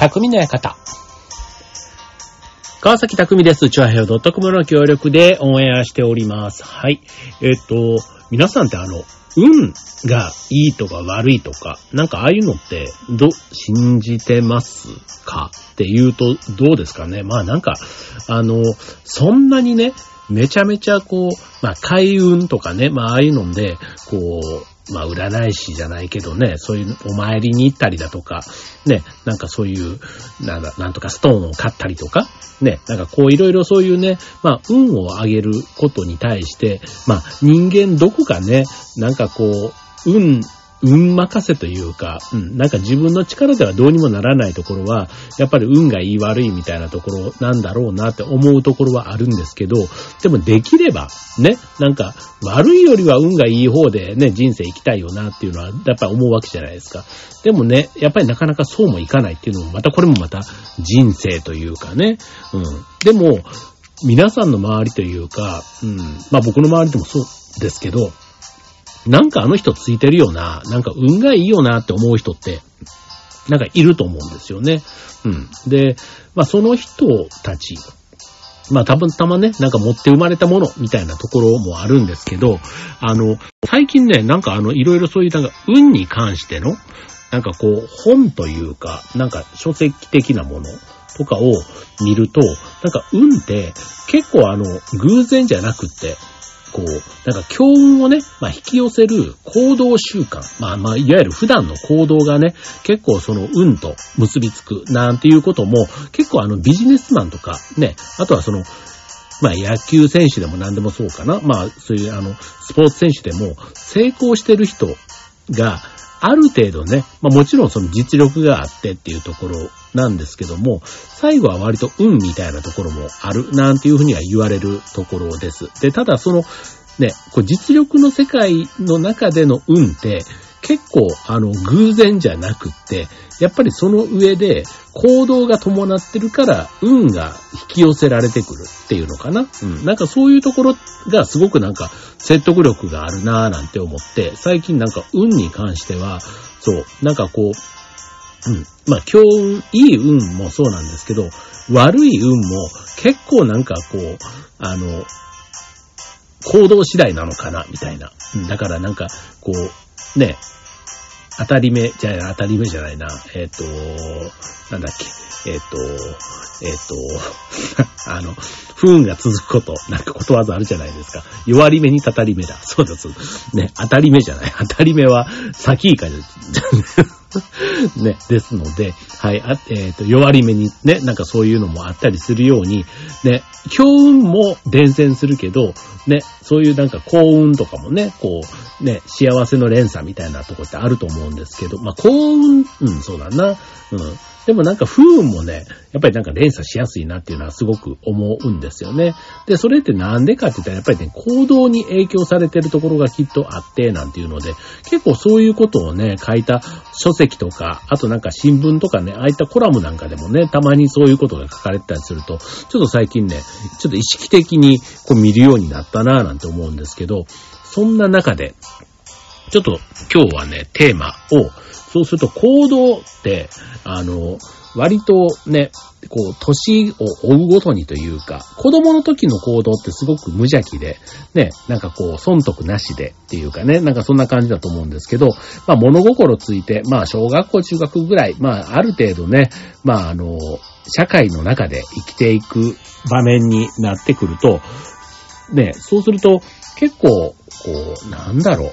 匠の館。川崎匠です。チュアヘオ .com の協力でオンエアしております。はい。えっ、と、皆さんってあの、運がいいとか悪いとか、なんかああいうのって、ど、信じてますか？っていうと、どうですかね？まあなんか、あの、そんなにね、めちゃめちゃこう、まあ開運とかね、まあああいうので、こう、まあ占い師じゃないけどね、そういうお参りに行ったりだとか、ね、なんかそういう、なんだ、なんとかストーンを買ったりとか、ね、なんかこういろいろそういうね、まあ運を上げることに対して、まあ人間どこかね、なんかこう、運、運任せというか、うん、なんか自分の力ではどうにもならないところは、やっぱり運がいい悪いみたいなところなんだろうなって思うところはあるんですけど、でもできれば、ね、なんか悪いよりは運がいい方でね、人生生きたいよなっていうのは、やっぱり思うわけじゃないですか。でもね、やっぱりなかなかそうもいかないっていうのも、またこれもまた人生というかね、うん。でも、皆さんの周りというか、うん、まあ僕の周りでもそうですけど、なんかあの人ついてるよな、なんか運がいいよなって思う人って、なんかいると思うんですよね。うん。で、まあその人たち、まあ多分たまね、なんか持って生まれたものみたいなところもあるんですけど、あの、最近ね、なんかあの、いろいろそういうなんか運に関しての、なんかこう、本というか、なんか書籍的なものとかを見ると、なんか運って結構あの、偶然じゃなくって、こう、なんか強運をね、まあ引き寄せる行動習慣。まあまあ、いわゆる普段の行動がね、結構その運と結びつくなんていうことも、結構あのビジネスマンとかね、あとはその、まあ野球選手でも何でもそうかな。まあそういうあの、スポーツ選手でも成功してる人が、ある程度ね、まあもちろんその実力があってっていうところなんですけども、最後は割と運みたいなところもあるなんていうふうには言われるところです。で、ただその、ね、こう実力の世界の中での運って、結構、あの、偶然じゃなくって、やっぱりその上で行動が伴ってるから、運が引き寄せられてくるっていうのかな。うん。なんかそういうところがすごくなんか説得力があるなぁなんて思って、最近なんか運に関しては、そう、なんかこう、うん。まあ、強運、いい運もそうなんですけど、悪い運も結構なんかこう、あの、行動次第なのかな、みたいな。だからなんか、こう、ね、当たり目、じゃあ当たり目じゃないな。えっ、と、なんだっけ。えっ、と、えっ、と、あの、不運が続くこと、なんかことわざあるじゃないですか。弱り目にたたり目だ。そうです。ね、当たり目じゃない。当たり目は先以下じゃ、ね、ですので、はい、あえっ、と、弱り目にね、なんかそういうのもあったりするように、ね、強運も伝染するけど、ね、そういうなんか幸運とかもね、こう、ね、幸せの連鎖みたいなとこってあると思うんですけど、まあ幸運、うん、そうだな。うん。でもなんか不運もね、やっぱりなんか連鎖しやすいなっていうのはすごく思うんですよね。で、それってなんでかって言ったらやっぱりね、行動に影響されてるところがきっとあってなんていうので、結構そういうことをね、書いた書籍とか、あとなんか新聞とかね、ああいったコラムなんかでもね、たまにそういうことが書かれてたりすると、ちょっと最近ね、ちょっと意識的にこう見るようになったなぁなんて思うんですけど、そんな中で、ちょっと今日はね、テーマを、そうすると行動って、あの、割とね、こう、年を追うごとにというか、子供の時の行動ってすごく無邪気で、ね、なんかこう、損得なしでっていうかね、なんかそんな感じだと思うんですけど、まあ物心ついて、まあ小学校、中学ぐらい、まあある程度ね、まああの、社会の中で生きていく場面になってくると、ね、そうすると結構、こう、なんだろう、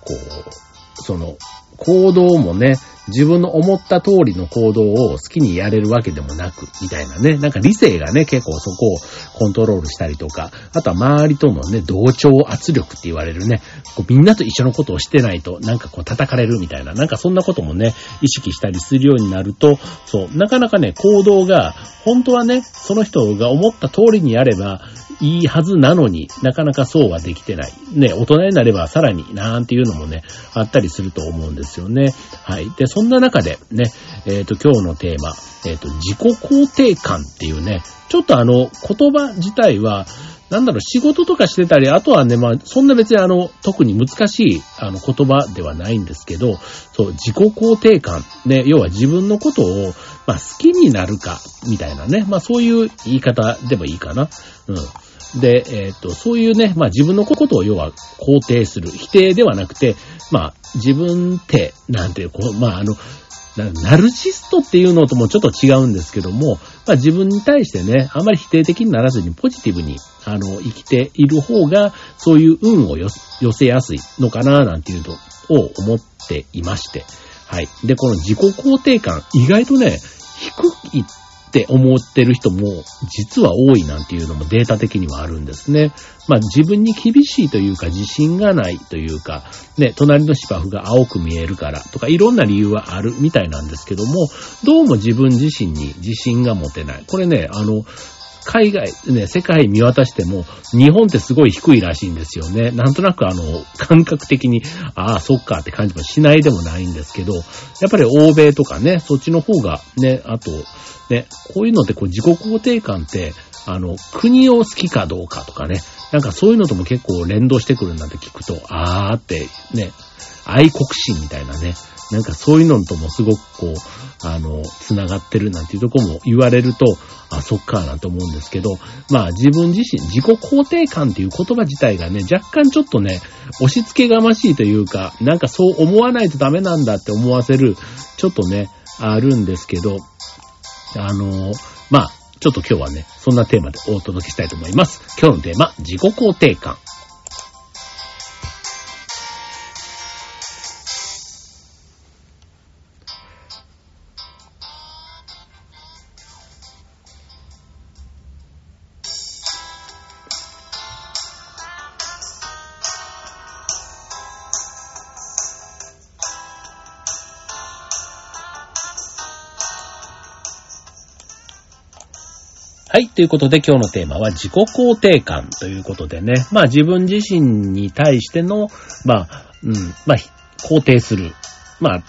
こう、その、行動もね、自分の思った通りの行動を好きにやれるわけでもなく、みたいなね。なんか理性がね、結構そこをコントロールしたりとか、あとは周りとのね、同調圧力って言われるね、こうみんなと一緒のことをしてないと、なんかこう叩かれるみたいな、なんかそんなこともね、意識したりするようになると、そう、なかなかね、行動が、本当はね、その人が思った通りにやれば、いいはずなのになかなかそうはできてない。ね、大人になればさらになーんていうのもね、あったりすると思うんですよね。はい。で、そんな中でね、えっ、と、今日のテーマ、えっ、と、自己肯定感っていうね、ちょっとあの、言葉自体は、なんだろう、仕事とかしてたり、あとはね、まあ、そんな別にあの、特に難しい、あの、言葉ではないんですけど、そう、自己肯定感。ね、要は自分のことを、まあ、好きになるか、みたいなね。まあ、そういう言い方でもいいかな。うん。で、えっ、と、そういうね、まあ自分のことを要は肯定する。否定ではなくて、まあ自分って、なんていう、こう、まああの、ナルシストっていうのともちょっと違うんですけども、まあ自分に対してね、あまり否定的にならずにポジティブに、あの、生きている方が、そういう運を寄せやすいのかな、なんていうのを思っていまして。はい。で、この自己肯定感、意外とね、低いっって思ってる人も実は多いなんていうのもデータ的にはあるんですね。まあ自分に厳しいというか自信がないというか、ね、隣の芝生が青く見えるからとかいろんな理由はあるみたいなんですけども、どうも自分自身に自信が持てない。これね、あの、海外、ね、世界見渡しても、日本ってすごい低いらしいんですよね。なんとなくあの、感覚的に、ああ、そっかって感じもしないでもないんですけど、やっぱり欧米とかね、そっちの方がね、あと、ね、こういうのってこう自己肯定感って、あの、国を好きかどうかとかね、なんかそういうのとも結構連動してくるなんて聞くと、あーってね、愛国心みたいなね、なんかそういうのともすごくこう、あの、繋がってるなんていうとこも言われると、あ、そっか、なんて思うんですけど、まあ自分自身、自己肯定感っていう言葉自体がね、若干ちょっとね、押し付けがましいというか、なんかそう思わないとダメなんだって思わせる、ちょっとね、あるんですけど、あの、まあ、ちょっと今日はね、そんなテーマでお届けしたいと思います。今日のテーマ、自己肯定感。はい。ということで今日のテーマは自己肯定感ということでね。まあ自分自身に対しての、まあ、うん、まあ、肯定する。まあ、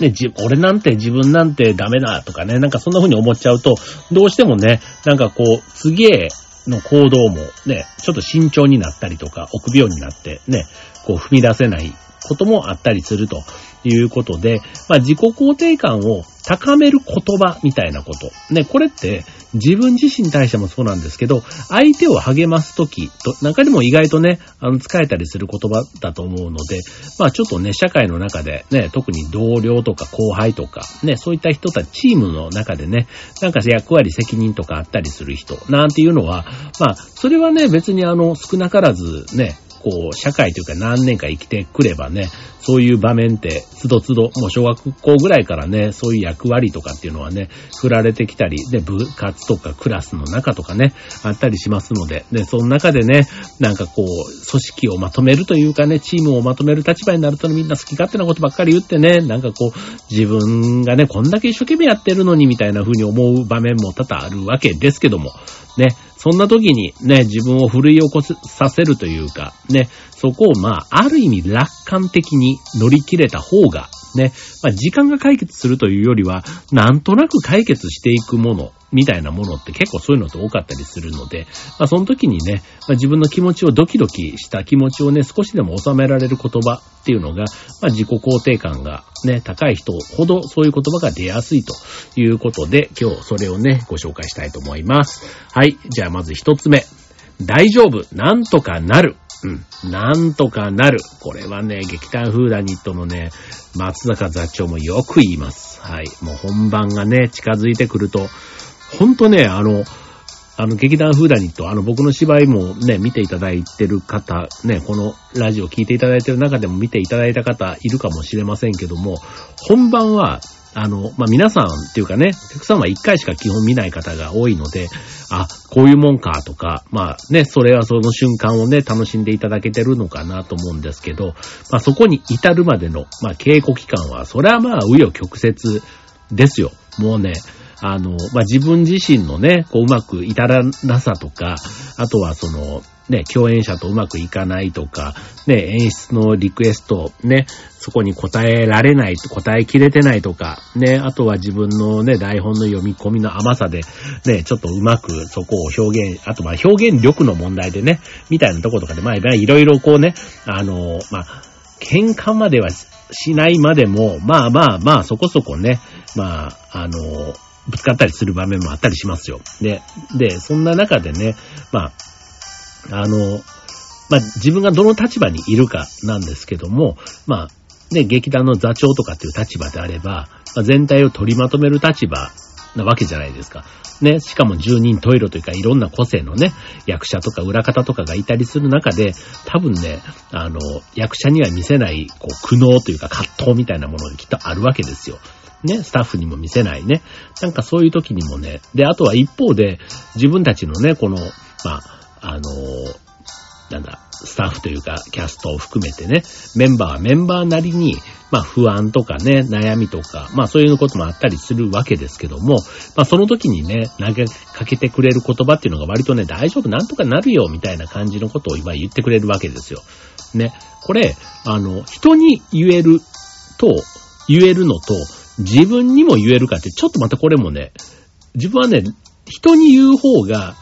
ね、じ、俺なんて自分なんてダメだとかね、なんかそんな風に思っちゃうと、どうしてもね、なんかこう、すげえの行動もね、ちょっと慎重になったりとか、臆病になってね、こう踏み出せないこともあったりするということで、まあ自己肯定感を高める言葉みたいなこと。ね、これって自分自身に対してもそうなんですけど、相手を励ますときと、中でも意外とね、あの、使えたりする言葉だと思うので、まあちょっとね、社会の中でね、特に同僚とか後輩とか、ね、そういった人たち、チームの中でね、なんか役割責任とかあったりする人、なんていうのは、まあ、それはね、別にあの、少なからずね、こう、社会というか何年か生きてくればね、そういう場面って、つどつど、もう小学校ぐらいからね、そういう役割とかっていうのはね、振られてきたり、で、部活とかクラスの中とかね、あったりしますので、で、その中でね、なんかこう、組織をまとめるというかね、チームをまとめる立場になるとみんな好き勝手なことばっかり言ってね、なんかこう、自分がね、こんだけ一生懸命やってるのにみたいな風に思う場面も多々あるわけですけども、ね、そんな時にね、自分を奮い起こさせるというか、ね、そこをまあ、ある意味楽観的に乗り切れた方が、ね、まあ、時間が解決するというよりは、なんとなく解決していくもの、みたいなものって結構そういうのって多かったりするので、まあ、その時にね、まあ、自分の気持ちをドキドキした気持ちをね、少しでも収められる言葉っていうのが、まあ、自己肯定感がね、高い人ほどそういう言葉が出やすいということで、今日それをね、ご紹介したいと思います。はい。じゃあまず一つ目。大丈夫。なんとかなる。うん。なんとかなる。これはね、劇団フーダニットのね、松坂座長もよく言います。はい。もう本番がね、近づいてくると、ほんとね、あの、あの、劇団フーダニット、あの、僕の芝居もね、見ていただいてる方、ね、このラジオ聞いていただいてる中でも見ていただいた方いるかもしれませんけども、本番は、あの、まあ、皆さんっていうかね、お客さんは一回しか基本見ない方が多いので、あ、こういうもんかとか、まあね、それはその瞬間をね、楽しんでいただけてるのかなと思うんですけど、まあ、そこに至るまでの、まあ、稽古期間は、それはまあ、紆余曲折ですよ。もうね、あの、まあ、自分自身のね、こう、うまく至らなさとか、あとはその、ね、共演者とうまくいかないとか、ね、演出のリクエスト、ね、そこに答えられない、答えきれてないとか、ね、あとは自分のね、台本の読み込みの甘さで、ね、ちょっとうまくそこを表現、あとま表現力の問題でね、みたいなとことかで、まあ、いろいろこうね、あの、まあ、喧嘩まではしないまでも、まあまあまあ、そこそこね、まあ、あの、ぶつかったりする場面もあったりしますよ。で、で、そんな中でね、まあ、あの、まあ、自分がどの立場にいるかなんですけども、まあ、ね、劇団の座長とかっていう立場であれば、まあ、全体を取りまとめる立場なわけじゃないですか。ね、しかも十人十色というかいろんな個性のね、役者とか裏方とかがいたりする中で、多分ね、あの、役者には見せない、こう、苦悩というか葛藤みたいなものがきっとあるわけですよ。ね、スタッフにも見せないね。なんかそういう時にもね、で、あとは一方で、自分たちのね、この、まあ、あのなんだ、スタッフというか、キャストを含めてね、メンバーはメンバーなりに、まあ不安とかね、悩みとか、まあそういうこともあったりするわけですけども、まあその時にね、投げかけてくれる言葉っていうのが割とね、大丈夫、なんとかなるよ、みたいな感じのことを今言ってくれるわけですよ。ね。これ、あの、人に言えると、言えるのと、自分にも言えるかって、ちょっとまたこれもね、自分はね、人に言う方が、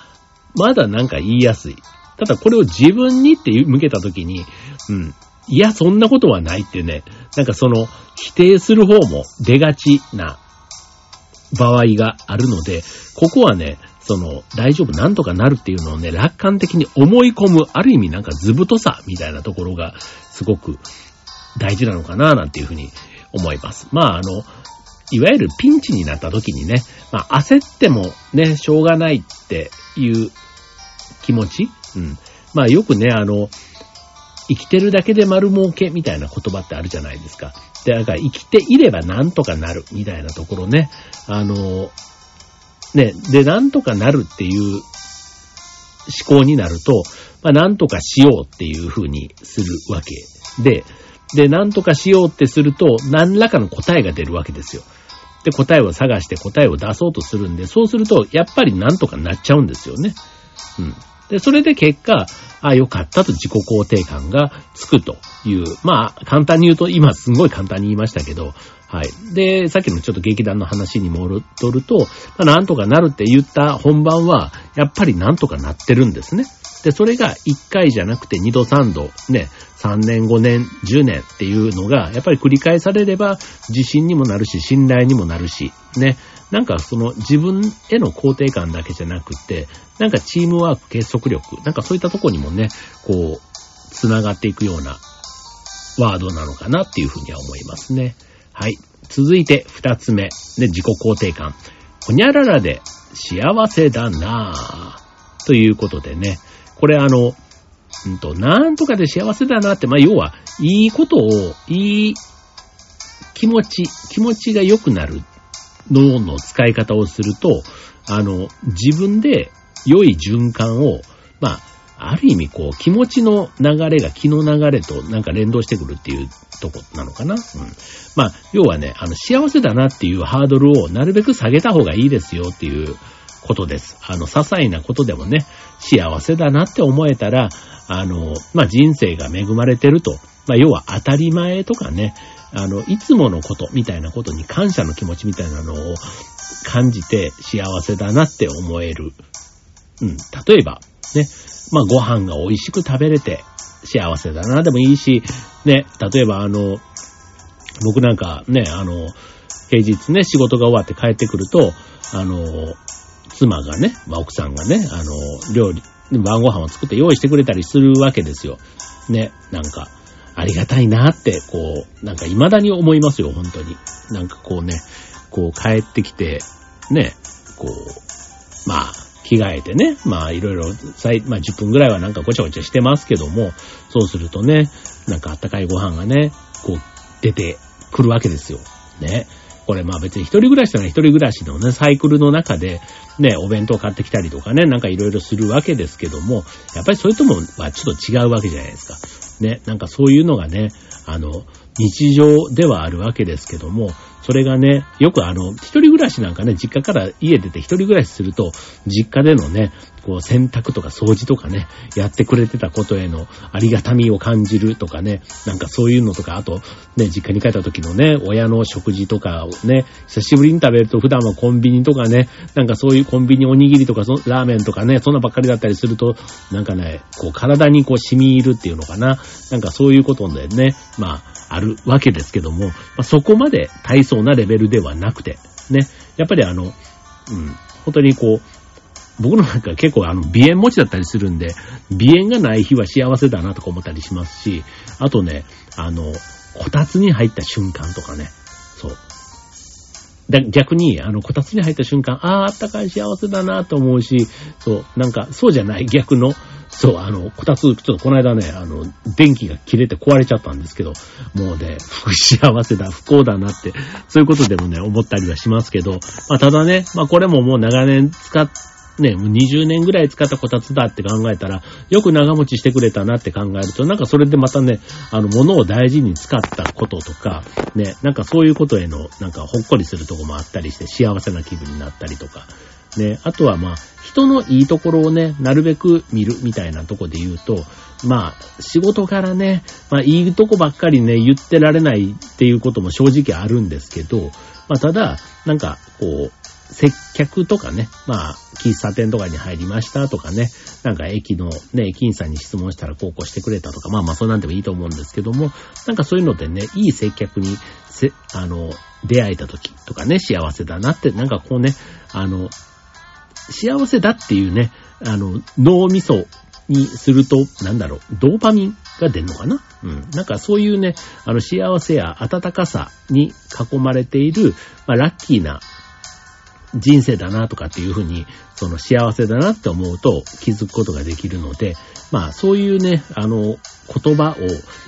まだなんか言いやすい。ただこれを自分にって向けたときに、うん。いや、そんなことはないってね、なんかその、否定する方も出がちな場合があるので、ここはね、その、大丈夫、なんとかなるっていうのをね、楽観的に思い込む、ある意味なんか図太さみたいなところが、すごく大事なのかな、なんていうふうに思います。まあ、あの、いわゆるピンチになった時にね、まあ、焦ってもね、しょうがないっていう気持ちうん。まあよくね、あの、生きてるだけで丸儲けみたいな言葉ってあるじゃないですか。で、だから生きていればなんとかなるみたいなところね。あの、ね、で、なんとかなるっていう思考になると、まあなんとかしようっていう風にするわけで、で、なんとかしようってすると、何らかの答えが出るわけですよ。で、答えを探して答えを出そうとするんで、そうすると、やっぱりなんとかなっちゃうんですよね。うん。で、それで結果、あ、よかったと自己肯定感がつくという、まあ、簡単に言うと、今すごい簡単に言いましたけど、はい。で、さっきのちょっと劇団の話に戻ると、まあ、なんとかなるって言った本番は、やっぱりなんとかなってるんですね。で、それが1回じゃなくて2度3度、ね、3年5年10年っていうのが、やっぱり繰り返されれば、自信にもなるし、信頼にもなるし、ね、なんかその自分への肯定感だけじゃなくて、なんかチームワーク、結束力、なんかそういったとこにもね、こう、繋がっていくようなワードなのかなっていうふうには思いますね。はい。続いて二つ目。で、自己肯定感。ほにゃららで幸せだなぁ。ということでね。これあの、うんと、なんとかで幸せだなって、まあ、要は、いいことを、いい気持ち、気持ちが良くなる脳の使い方をすると、あの、自分で良い循環を、まあ、ある意味こう、気持ちの流れが気の流れとなんか連動してくるっていうとこなのかな。うん。まあ、要はね、あの、幸せだなっていうハードルをなるべく下げた方がいいですよっていうことです。あの、些細なことでもね、幸せだなって思えたら、あの、まあ、人生が恵まれてると。まあ、要は当たり前とかね、あの、いつものことみたいなことに感謝の気持ちみたいなのを感じて幸せだなって思える。うん。例えば、ね。まあ、ご飯が美味しく食べれて幸せだなでもいいし、ね。例えば、あの、僕なんかね、あの、平日ね、仕事が終わって帰ってくると、あの、妻がね、まあ、奥さんがね、あの、料理、晩ご飯を作って用意してくれたりするわけですよ。ね、なんか。ありがたいなって、こう、なんか未だに思いますよ、本当に。なんかこうね、こう帰ってきて、ね、こう、まあ、着替えてね、まあいろいろ、まあ10分ぐらいはなんかごちゃごちゃしてますけども、そうするとね、なんかあったかいご飯がね、こう出てくるわけですよ。ね。これまあ別に一人暮らしなら一人暮らしのね、サイクルの中で、ね、お弁当買ってきたりとかね、なんかいろいろするわけですけども、やっぱりそれとも、まあちょっと違うわけじゃないですか。ね、なんかそういうのがね、あの、日常ではあるわけですけども、それがね、よくあの、一人暮らしなんかね、実家から家出て一人暮らしすると、実家でのね、こう洗濯とか掃除とかね、やってくれてたことへのありがたみを感じるとかね、なんかそういうのとか、あとね、実家に帰った時のね、親の食事とかをね、久しぶりに食べると普段はコンビニとかね、なんかそういうコンビニおにぎりとかそラーメンとかね、そんなばっかりだったりすると、なんかね、こう体にこう染み入るっていうのかな、なんかそういうことでね、まあ、あるわけですけども、まあ、そこまで大層なレベルではなくて、ね、やっぱりあの、うん、本当にこう、僕の中結構あの、鼻炎持ちだったりするんで、鼻炎がない日は幸せだなとか思ったりしますし、あとね、あの、こたつに入った瞬間とかね、そう。だ逆に、あの、こたつに入った瞬間、ああ、あったかい幸せだなと思うし、そう、なんか、そうじゃない逆の、そう、あの、こたつ、ちょっとこの間ね、あの、電気が切れて壊れちゃったんですけど、もうね、不幸せだ、不幸だなって、そういうことでもね、思ったりはしますけど、まあ、ただね、まあ、これももう長年使ってね、もう20年ぐらい使ったこたつだって考えたら、よく長持ちしてくれたなって考えると、なんかそれでまたね、あの、物を大事に使ったこととか、ね、なんかそういうことへの、なんかほっこりするとこもあったりして、幸せな気分になったりとか、ね、あとはまあ、人のいいところをね、なるべく見るみたいなとこで言うと、まあ、仕事からね、まあ、いいとこばっかりね、言ってられないっていうことも正直あるんですけど、まあ、ただ、なんか、こう、接客とかね、まあ、喫茶店とかに入りましたとかね、なんか駅のね、駅員さんに質問したらこうこうしてくれたとか、まあまあそうなんでもいいと思うんですけども、なんかそういうのでね、いい接客に、せ、あの、出会えた時とかね、幸せだなって、なんかこうね、あの、幸せだっていうね、あの、脳みそにすると、なんだろう、ドーパミンが出るのかな？うん。なんかそういうね、あの幸せや温かさに囲まれている、まあ、ラッキーな人生だなとかっていうふうに、その幸せだなって思うと気づくことができるので、まあそういうね、あの、言葉を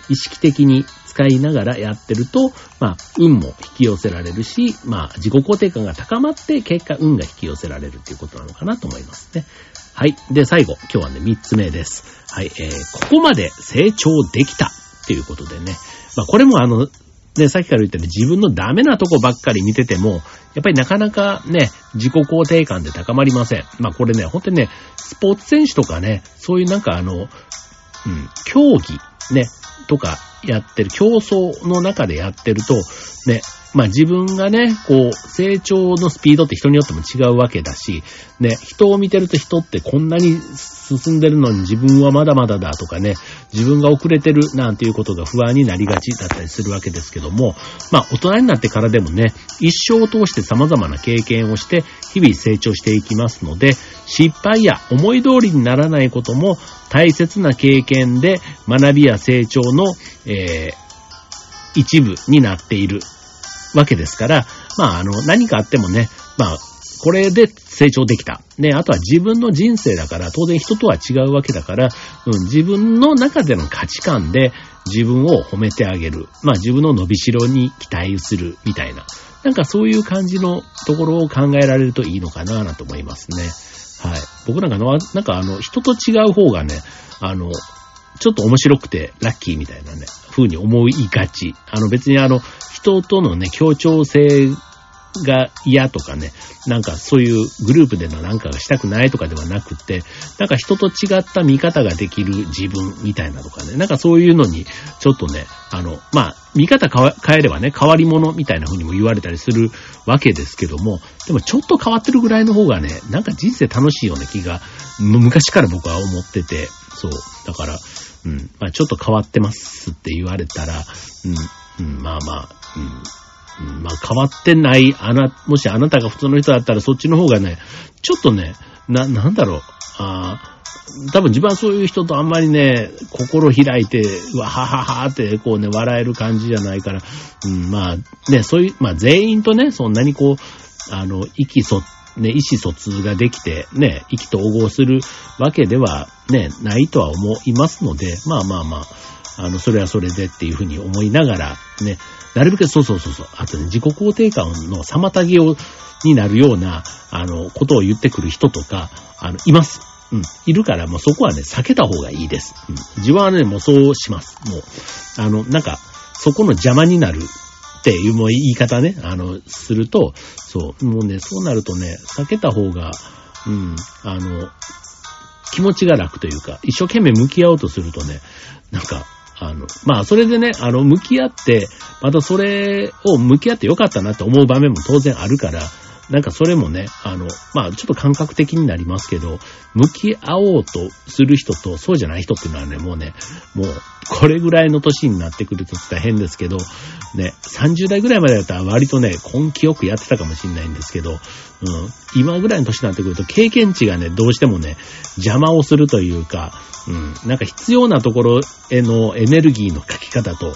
意識的に使いながらやってると、まあ運も引き寄せられるし、まあ自己肯定感が高まって結果運が引き寄せられるっていうことなのかなと思いますね。はい。で、最後、今日はね、三つ目です。はい。えー、ここまで成長できたっていうことでね。まあこれもあの、ね、さっきから言ったように自分のダメなとこばっかり見てても、やっぱりなかなかね、自己肯定感で高まりません。まあこれね、本当にね、スポーツ選手とかね、そういうなんかあの、うん、競技、ね、とかやってる、競争の中でやってると、ね、まあ自分がね、こう、成長のスピードって人によっても違うわけだし、ね、人を見てると人ってこんなに進んでるのに自分はまだまだだとかね、自分が遅れてるなんていうことが不安になりがちだったりするわけですけども、まあ大人になってからでもね、一生を通して様々な経験をして日々成長していきますので、失敗や思い通りにならないことも大切な経験で学びや成長の、えー一部になっている。わけですから、まあ、あの、何かあってもね、まあ、これで成長できた。ね、あとは自分の人生だから、当然人とは違うわけだから、うん、自分の中での価値観で自分を褒めてあげる。まあ自分の伸びしろに期待するみたいな。なんかそういう感じのところを考えられるといいのかななと思いますね。はい。僕なんかのは、なんかあの、人と違う方がね、あの、ちょっと面白くてラッキーみたいなね、風に思いがち。あの別にあの、人とのね、協調性が嫌とかね、なんかそういうグループでのなんかがしたくないとかではなくって、なんか人と違った見方ができる自分みたいなとかね、なんかそういうのにちょっとね、あの、まあ、見方変えればね、変わり者みたいな風にも言われたりするわけですけども、でもちょっと変わってるぐらいの方がね、なんか人生楽しいような気が、昔から僕は思ってて、そう。だから、うん、まあちょっと変わってますって言われたら、うん、うん、まあまあ、うん、まあ変わってない、あな、もしあなたが普通の人だったらそっちの方がね、ちょっとね、な、なんだろう、ああ多分自分はそういう人とあんまりね、心開いて、わはははってこうね、笑える感じじゃないから、うん、まあね、そういう、まあ全員とね、そんなにこう、あの、意気疎ね、意思疎通ができて、ね、意気統合するわけではね、ないとは思いますので、まあまあまあ、あの、それはそれでっていうふうに思いながら、ね、なるべく、そうそうそうそう、あとね、自己肯定感の妨げを、になるような、あの、ことを言ってくる人とか、あの、います。うん、いるから、もうそこはね、避けた方がいいです。うん、自分はね、もうそうします。もう、あの、なんか、そこの邪魔になるっていうもう言い方ね、あの、すると、そう、もうね、そうなるとね、避けた方が、うん、あの、気持ちが楽というか、一生懸命向き合おうとするとね、なんか、あの、まあ、それでね、あの、向き合って、またそれを向き合ってよかったなって思う場面も当然あるから、なんかそれもね、あの、まあちょっと感覚的になりますけど、向き合おうとする人とそうじゃない人っていうのはね、もうね、もうこれぐらいの年になってくると大変ですけど、ね、30代ぐらいまでだったら割とね、根気よくやってたかもしれないんですけど、うん、今ぐらいの年になってくると経験値がね、どうしてもね、邪魔をするというか、うん、なんか必要なところへのエネルギーの書き方と、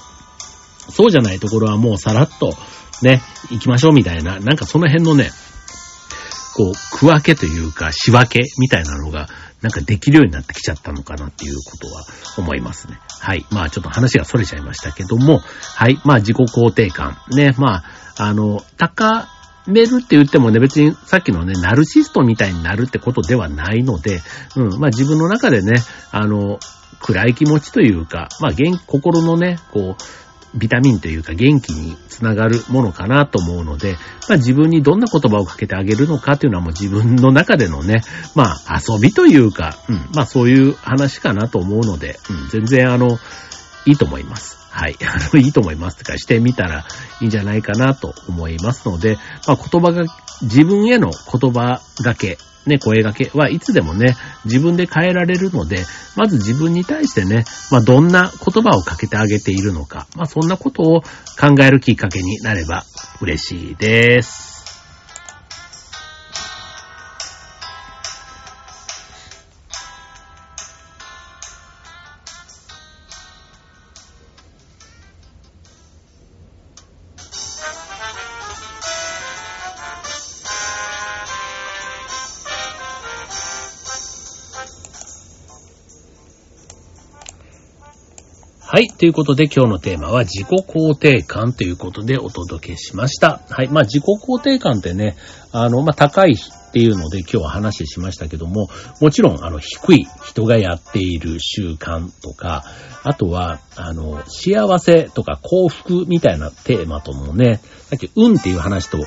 そうじゃないところはもうさらっと、ね、行きましょうみたいな、なんかその辺のね、こう、区分けというか、仕分けみたいなのが、なんかできるようになってきちゃったのかなっていうことは思いますね。はい。まあちょっと話が逸れちゃいましたけども、はい。まあ自己肯定感。ね、まあ、あの、高めるって言ってもね、別にさっきのね、ナルシストみたいになるってことではないので、うん、まあ自分の中でね、あの、暗い気持ちというか、まあ、心のね、こう、ビタミンというか元気につながるものかなと思うので、まあ自分にどんな言葉をかけてあげるのかっていうのはもう自分の中でのね、まあ遊びというか、うん、まあそういう話かなと思うので、うん、全然あの、いいと思います。はい。あの、いいと思いますとかしてみたらいいんじゃないかなと思いますので、まあ言葉が、自分への言葉がけね、声掛けはいつでもね、自分で変えられるので、まず自分に対してね、まあ、どんな言葉をかけてあげているのか、まあ、そんなことを考えるきっかけになれば嬉しいです。ということで今日のテーマは自己肯定感ということでお届けしました。はい。まあ自己肯定感ってね、あの、まあ高い日っていうので今日は話しましたけども、もちろんあの低い人がやっている習慣とか、あとは、あの、幸せとか幸福みたいなテーマともね、さっき運っていう話と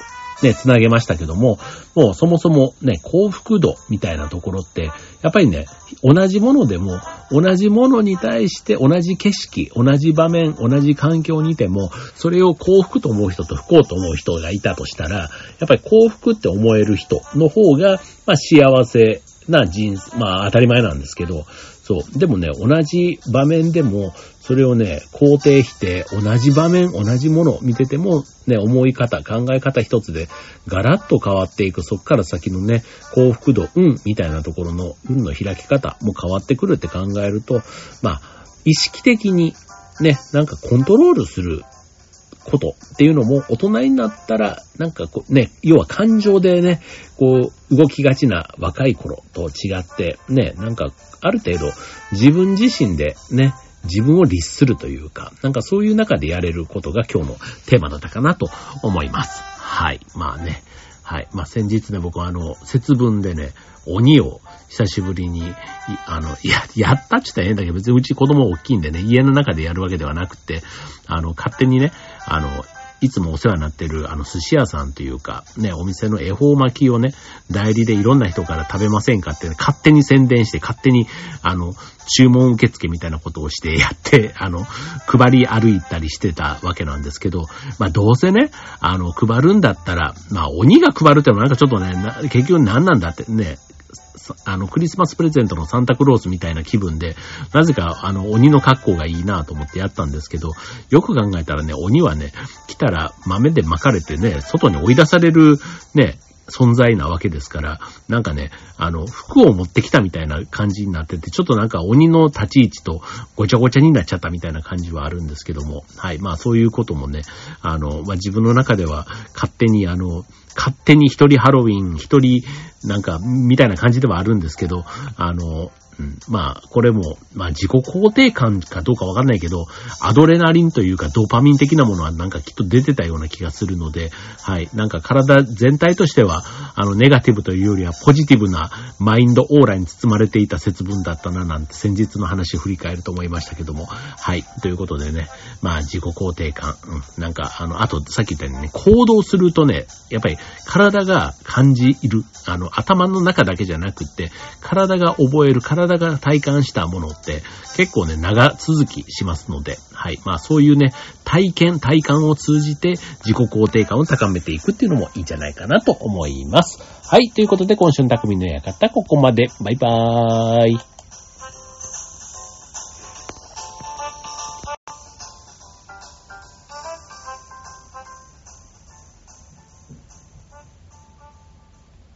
ね、つなげましたけども、もうそもそもね、幸福度みたいなところって、やっぱりね、同じものでも、同じものに対して同じ景色、同じ場面、同じ環境にいても、それを幸福と思う人と不幸と思う人がいたとしたら、やっぱり幸福って思える人の方が、まあ幸せな人生、まあ当たり前なんですけど、そう。でもね、同じ場面でも、それをね、肯定して、同じ場面、同じものを見てても、ね、思い方、考え方一つで、ガラッと変わっていく、そっから先のね、幸福度、運、みたいなところの、運の開き方も変わってくるって考えると、まあ、意識的に、ね、なんかコントロールすることっていうのも大人になったら、なんかこうね、要は感情でね、こう動きがちな若い頃と違って、ね、なんかある程度自分自身でね、自分を律するというか、なんかそういう中でやれることが今日のテーマだったかなと思います。はい。まあね。はい。まあ先日ね、僕はあの、節分でね、鬼を久しぶりに、あの、や、やったって言ったら変だけど、別にうち子供大きいんでね、家の中でやるわけではなくて、あの、勝手にね、あの、いつもお世話になってる、あの、寿司屋さんというか、ね、お店の恵方巻きをね、代理でいろんな人から食べませんかって、ね、勝手に宣伝して、勝手に、あの、注文受付みたいなことをしてやって、あの、配り歩いたりしてたわけなんですけど、まあ、どうせね、あの、配るんだったら、まあ、鬼が配るってのはなんかちょっとね、結局何なんだってね、あの、クリスマスプレゼントのサンタクロースみたいな気分で、なぜか、あの、鬼の格好がいいなと思ってやったんですけど、よく考えたらね、鬼はね、来たら豆で巻かれてね、外に追い出される、ね、存在なわけですから、なんかね、あの、服を持ってきたみたいな感じになってて、ちょっとなんか鬼の立ち位置とごちゃごちゃになっちゃったみたいな感じはあるんですけども、はい。まあそういうこともね、あの、まあ自分の中では勝手にあの、勝手に一人ハロウィン、一人なんか、みたいな感じではあるんですけど、あの、うん。まあ、これも、まあ自己肯定感かどうかわかんないけど、アドレナリンというかドーパミン的なものはなんかきっと出てたような気がするので、はい。なんか体全体としては、あの、ネガティブというよりはポジティブなマインドオーラに包まれていた節分だったななんて先日の話を振り返ると思いましたけども、はい。ということでね、まあ自己肯定感、うん。なんか、あの、あとさっき言ったようにね、行動するとね、やっぱり体が感じる、あの、頭の中だけじゃなくって、体が覚える、体が体感したものって結構ね、長続きしますので、はい。まあそういうね、体験、体感を通じて自己肯定感を高めていくっていうのもいいんじゃないかなと思います。はい。ということで今週の匠の館、ここまで。バイバーイ。